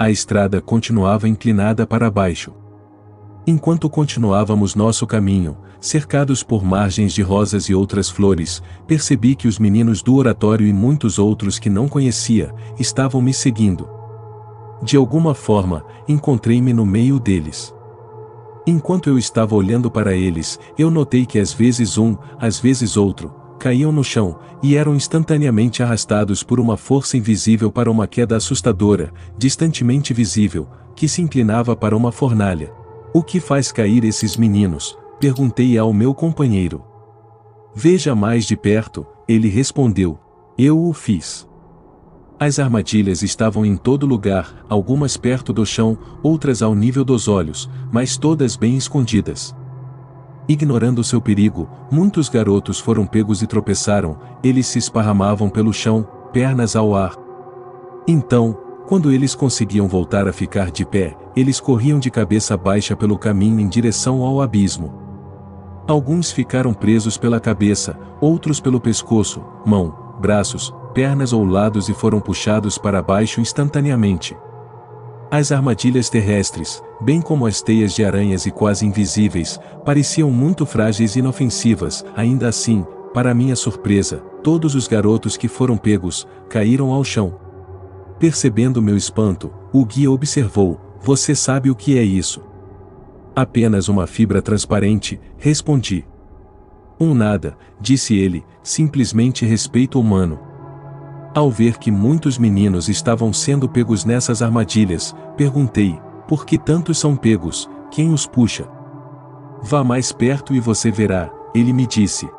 a estrada continuava inclinada para baixo. Enquanto continuávamos nosso caminho, cercados por margens de rosas e outras flores, percebi que os meninos do oratório e muitos outros que não conhecia, estavam me seguindo. De alguma forma, encontrei-me no meio deles. Enquanto eu estava olhando para eles, eu notei que às vezes um, às vezes outro, caíam no chão, e eram instantaneamente arrastados por uma força invisível para uma queda assustadora, distantemente visível, que se inclinava para uma fornalha. O que faz cair esses meninos? Perguntei ao meu companheiro. Veja mais de perto, ele respondeu. Eu o fiz. As armadilhas estavam em todo lugar, algumas perto do chão, outras ao nível dos olhos, mas todas bem escondidas. Ignorando seu perigo, muitos garotos foram pegos e tropeçaram, eles se esparramavam pelo chão, pernas ao ar. Então, quando eles conseguiam voltar a ficar de pé, eles corriam de cabeça baixa pelo caminho em direção ao abismo. Alguns ficaram presos pela cabeça, outros pelo pescoço, mão, braços, pernas ou lados e foram puxados para baixo instantaneamente. As armadilhas terrestres, bem como as teias de aranhas e quase invisíveis, pareciam muito frágeis e inofensivas, ainda assim, para minha surpresa, todos os garotos que foram pegos, caíram ao chão. Percebendo meu espanto, o guia observou: Você sabe o que é isso? Apenas uma fibra transparente, respondi. Um nada, disse ele, simplesmente respeito humano. Ao ver que muitos meninos estavam sendo pegos nessas armadilhas, perguntei: por que tantos são pegos? Quem os puxa? Vá mais perto e você verá, ele me disse.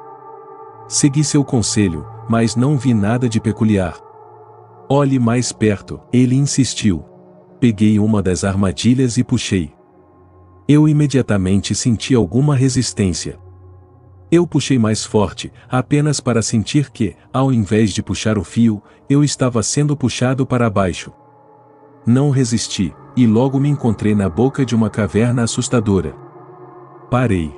Segui seu conselho, mas não vi nada de peculiar. Olhe mais perto, ele insistiu. Peguei uma das armadilhas e puxei. Eu imediatamente senti alguma resistência. Eu puxei mais forte, apenas para sentir que, ao invés de puxar o fio, eu estava sendo puxado para baixo. Não resisti, e logo me encontrei na boca de uma caverna assustadora. Parei.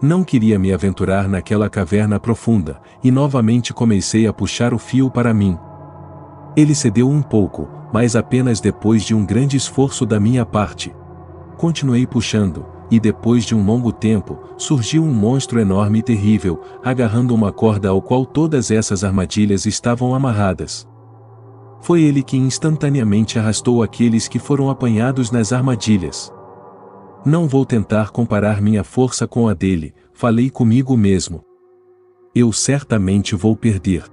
Não queria me aventurar naquela caverna profunda, e novamente comecei a puxar o fio para mim. Ele cedeu um pouco, mas apenas depois de um grande esforço da minha parte. Continuei puxando, e depois de um longo tempo, surgiu um monstro enorme e terrível, agarrando uma corda ao qual todas essas armadilhas estavam amarradas. Foi ele que instantaneamente arrastou aqueles que foram apanhados nas armadilhas. Não vou tentar comparar minha força com a dele, falei comigo mesmo. Eu certamente vou perder.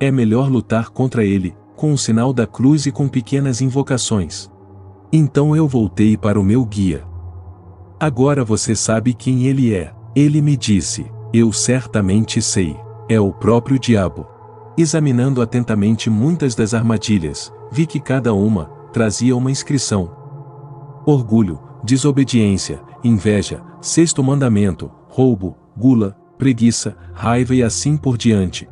É melhor lutar contra ele, com o sinal da cruz e com pequenas invocações. Então eu voltei para o meu guia. Agora você sabe quem ele é. Ele me disse: Eu certamente sei. É o próprio diabo. Examinando atentamente muitas das armadilhas, vi que cada uma trazia uma inscrição: orgulho, desobediência, inveja, sexto mandamento, roubo, gula, preguiça, raiva e assim por diante.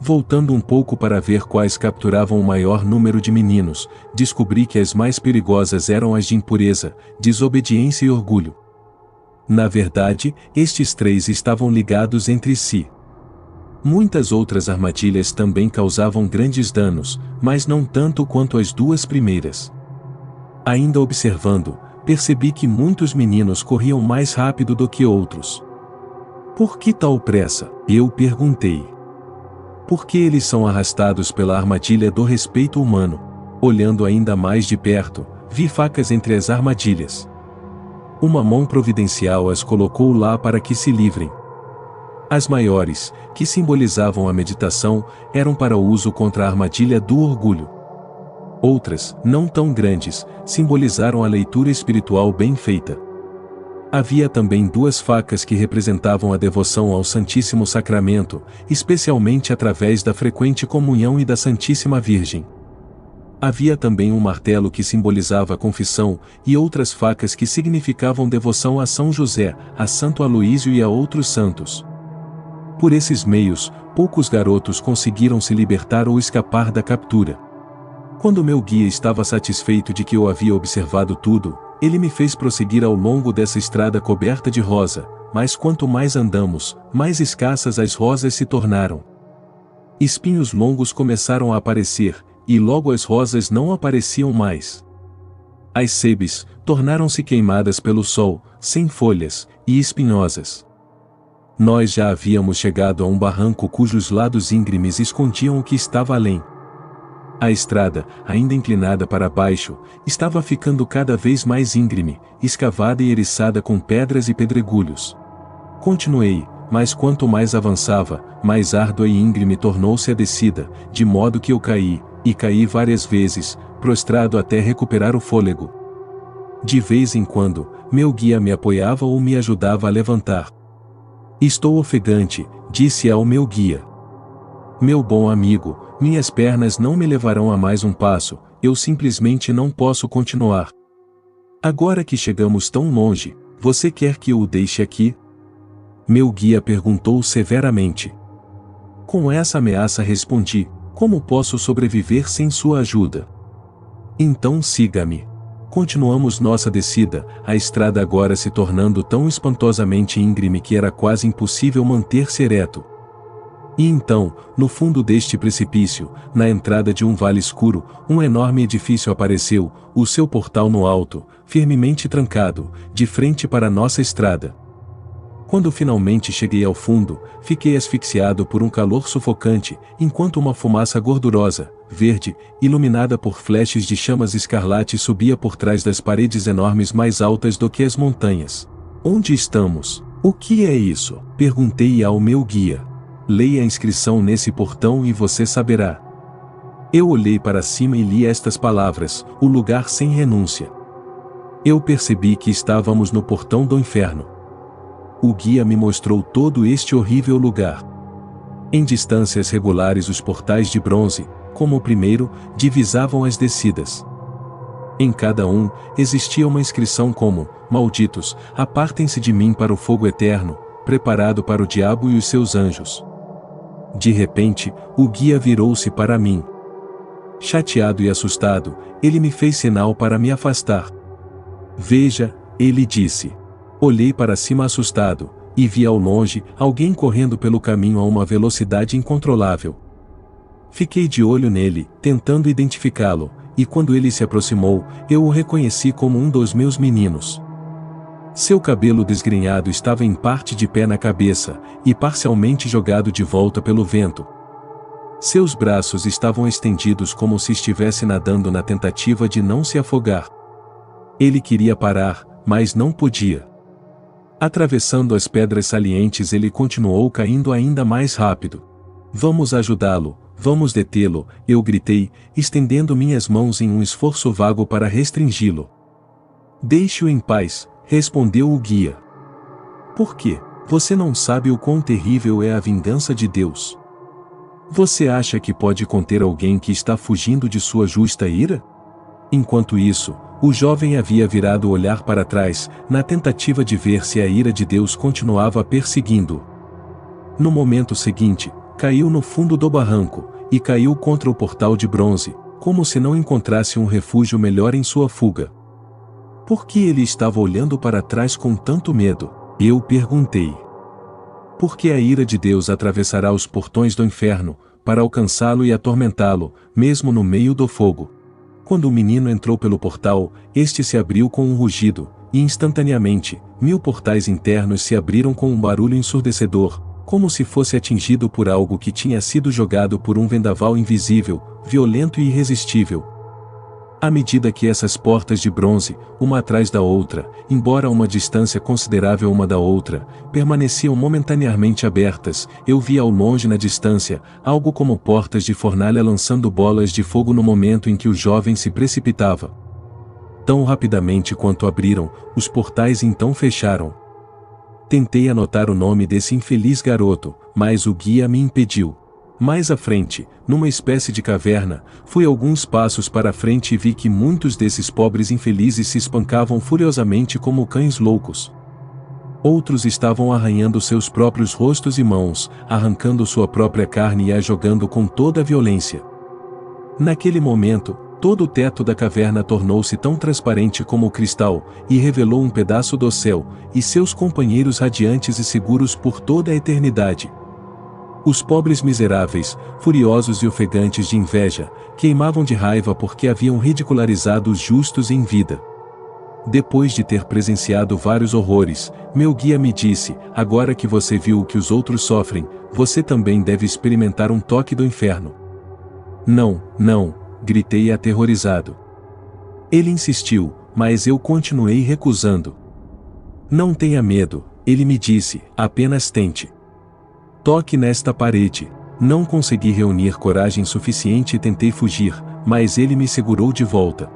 Voltando um pouco para ver quais capturavam o maior número de meninos, descobri que as mais perigosas eram as de impureza, desobediência e orgulho. Na verdade, estes três estavam ligados entre si. Muitas outras armadilhas também causavam grandes danos, mas não tanto quanto as duas primeiras. Ainda observando, percebi que muitos meninos corriam mais rápido do que outros. Por que tal pressa? Eu perguntei. Porque eles são arrastados pela armadilha do respeito humano. Olhando ainda mais de perto, vi facas entre as armadilhas. Uma mão providencial as colocou lá para que se livrem. As maiores, que simbolizavam a meditação, eram para uso contra a armadilha do orgulho. Outras, não tão grandes, simbolizaram a leitura espiritual bem feita. Havia também duas facas que representavam a devoção ao Santíssimo Sacramento, especialmente através da frequente comunhão e da Santíssima Virgem. Havia também um martelo que simbolizava a confissão, e outras facas que significavam devoção a São José, a Santo Aloísio e a outros santos. Por esses meios, poucos garotos conseguiram se libertar ou escapar da captura. Quando meu guia estava satisfeito de que eu havia observado tudo, ele me fez prosseguir ao longo dessa estrada coberta de rosa, mas quanto mais andamos, mais escassas as rosas se tornaram. Espinhos longos começaram a aparecer, e logo as rosas não apareciam mais. As sebes tornaram-se queimadas pelo sol, sem folhas e espinhosas. Nós já havíamos chegado a um barranco cujos lados íngremes escondiam o que estava além. A estrada, ainda inclinada para baixo, estava ficando cada vez mais íngreme, escavada e eriçada com pedras e pedregulhos. Continuei, mas quanto mais avançava, mais árdua e íngreme tornou-se a descida, de modo que eu caí, e caí várias vezes, prostrado até recuperar o fôlego. De vez em quando, meu guia me apoiava ou me ajudava a levantar. Estou ofegante, disse ao meu guia. Meu bom amigo, minhas pernas não me levarão a mais um passo, eu simplesmente não posso continuar. Agora que chegamos tão longe, você quer que eu o deixe aqui? Meu guia perguntou severamente. Com essa ameaça respondi: Como posso sobreviver sem sua ajuda? Então siga-me. Continuamos nossa descida, a estrada agora se tornando tão espantosamente íngreme que era quase impossível manter-se ereto. E então, no fundo deste precipício, na entrada de um vale escuro, um enorme edifício apareceu, o seu portal no alto, firmemente trancado, de frente para nossa estrada. Quando finalmente cheguei ao fundo, fiquei asfixiado por um calor sufocante, enquanto uma fumaça gordurosa, verde, iluminada por flashes de chamas escarlates subia por trás das paredes enormes mais altas do que as montanhas. Onde estamos? O que é isso? Perguntei ao meu guia. Leia a inscrição nesse portão e você saberá. Eu olhei para cima e li estas palavras: o lugar sem renúncia. Eu percebi que estávamos no portão do inferno o guia me mostrou todo este horrível lugar. Em distâncias regulares os portais de bronze, como o primeiro, divisavam as descidas. Em cada um, existia uma inscrição como, malditos, apartem-se de mim para o fogo eterno, preparado para o diabo e os seus anjos. De repente, o guia virou-se para mim. Chateado e assustado, ele me fez sinal para me afastar. Veja, ele disse. Olhei para cima assustado, e vi ao longe alguém correndo pelo caminho a uma velocidade incontrolável. Fiquei de olho nele, tentando identificá-lo, e quando ele se aproximou, eu o reconheci como um dos meus meninos. Seu cabelo desgrenhado estava em parte de pé na cabeça, e parcialmente jogado de volta pelo vento. Seus braços estavam estendidos como se estivesse nadando na tentativa de não se afogar. Ele queria parar, mas não podia. Atravessando as pedras salientes ele continuou caindo ainda mais rápido. Vamos ajudá-lo, vamos detê-lo, eu gritei, estendendo minhas mãos em um esforço vago para restringi-lo. Deixe-o em paz, respondeu o guia. Por quê? Você não sabe o quão terrível é a vingança de Deus. Você acha que pode conter alguém que está fugindo de sua justa ira? Enquanto isso, o jovem havia virado o olhar para trás, na tentativa de ver se a ira de Deus continuava perseguindo. No momento seguinte, caiu no fundo do barranco, e caiu contra o portal de bronze, como se não encontrasse um refúgio melhor em sua fuga. Por que ele estava olhando para trás com tanto medo? Eu perguntei. Porque a ira de Deus atravessará os portões do inferno, para alcançá-lo e atormentá-lo, mesmo no meio do fogo. Quando o menino entrou pelo portal, este se abriu com um rugido, e instantaneamente, mil portais internos se abriram com um barulho ensurdecedor, como se fosse atingido por algo que tinha sido jogado por um vendaval invisível, violento e irresistível, à medida que essas portas de bronze, uma atrás da outra, embora a uma distância considerável uma da outra, permaneciam momentaneamente abertas, eu vi ao longe na distância, algo como portas de fornalha lançando bolas de fogo no momento em que o jovem se precipitava. Tão rapidamente quanto abriram, os portais então fecharam. Tentei anotar o nome desse infeliz garoto, mas o guia me impediu. Mais à frente, numa espécie de caverna, fui alguns passos para frente e vi que muitos desses pobres infelizes se espancavam furiosamente como cães loucos. Outros estavam arranhando seus próprios rostos e mãos, arrancando sua própria carne e a jogando com toda a violência. Naquele momento, todo o teto da caverna tornou-se tão transparente como o cristal, e revelou um pedaço do céu, e seus companheiros radiantes e seguros por toda a eternidade. Os pobres miseráveis, furiosos e ofegantes de inveja, queimavam de raiva porque haviam ridicularizado os justos em vida. Depois de ter presenciado vários horrores, meu guia me disse: agora que você viu o que os outros sofrem, você também deve experimentar um toque do inferno. Não, não, gritei aterrorizado. Ele insistiu, mas eu continuei recusando. Não tenha medo, ele me disse, apenas tente. Toque nesta parede. Não consegui reunir coragem suficiente e tentei fugir, mas ele me segurou de volta.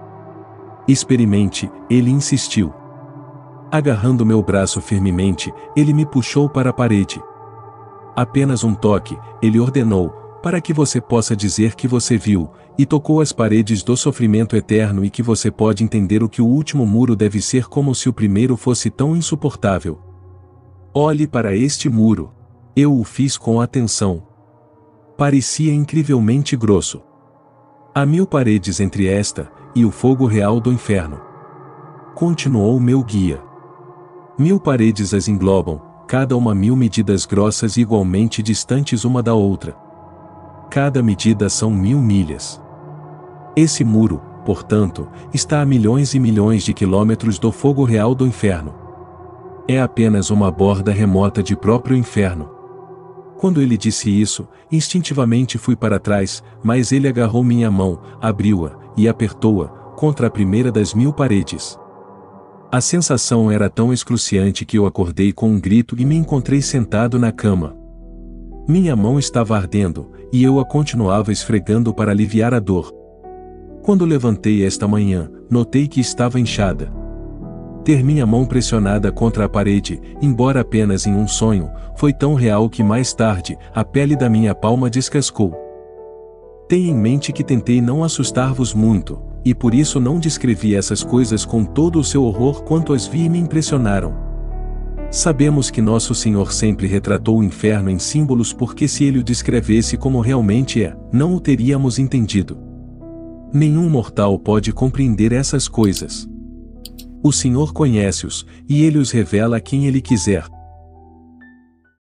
Experimente, ele insistiu. Agarrando meu braço firmemente, ele me puxou para a parede. Apenas um toque, ele ordenou, para que você possa dizer que você viu, e tocou as paredes do sofrimento eterno e que você pode entender o que o último muro deve ser como se o primeiro fosse tão insuportável. Olhe para este muro. Eu o fiz com atenção. Parecia incrivelmente grosso. Há mil paredes entre esta e o fogo real do inferno. Continuou meu guia. Mil paredes as englobam, cada uma mil medidas grossas e igualmente distantes uma da outra. Cada medida são mil milhas. Esse muro, portanto, está a milhões e milhões de quilômetros do fogo real do inferno. É apenas uma borda remota de próprio inferno. Quando ele disse isso, instintivamente fui para trás, mas ele agarrou minha mão, abriu-a e apertou-a contra a primeira das mil paredes. A sensação era tão excruciante que eu acordei com um grito e me encontrei sentado na cama. Minha mão estava ardendo, e eu a continuava esfregando para aliviar a dor. Quando levantei esta manhã, notei que estava inchada. Ter minha mão pressionada contra a parede, embora apenas em um sonho, foi tão real que mais tarde, a pele da minha palma descascou. Tenha em mente que tentei não assustar-vos muito, e por isso não descrevi essas coisas com todo o seu horror quanto as vi e me impressionaram. Sabemos que nosso Senhor sempre retratou o inferno em símbolos porque se ele o descrevesse como realmente é, não o teríamos entendido. Nenhum mortal pode compreender essas coisas. O Senhor conhece-os, e ele os revela a quem ele quiser,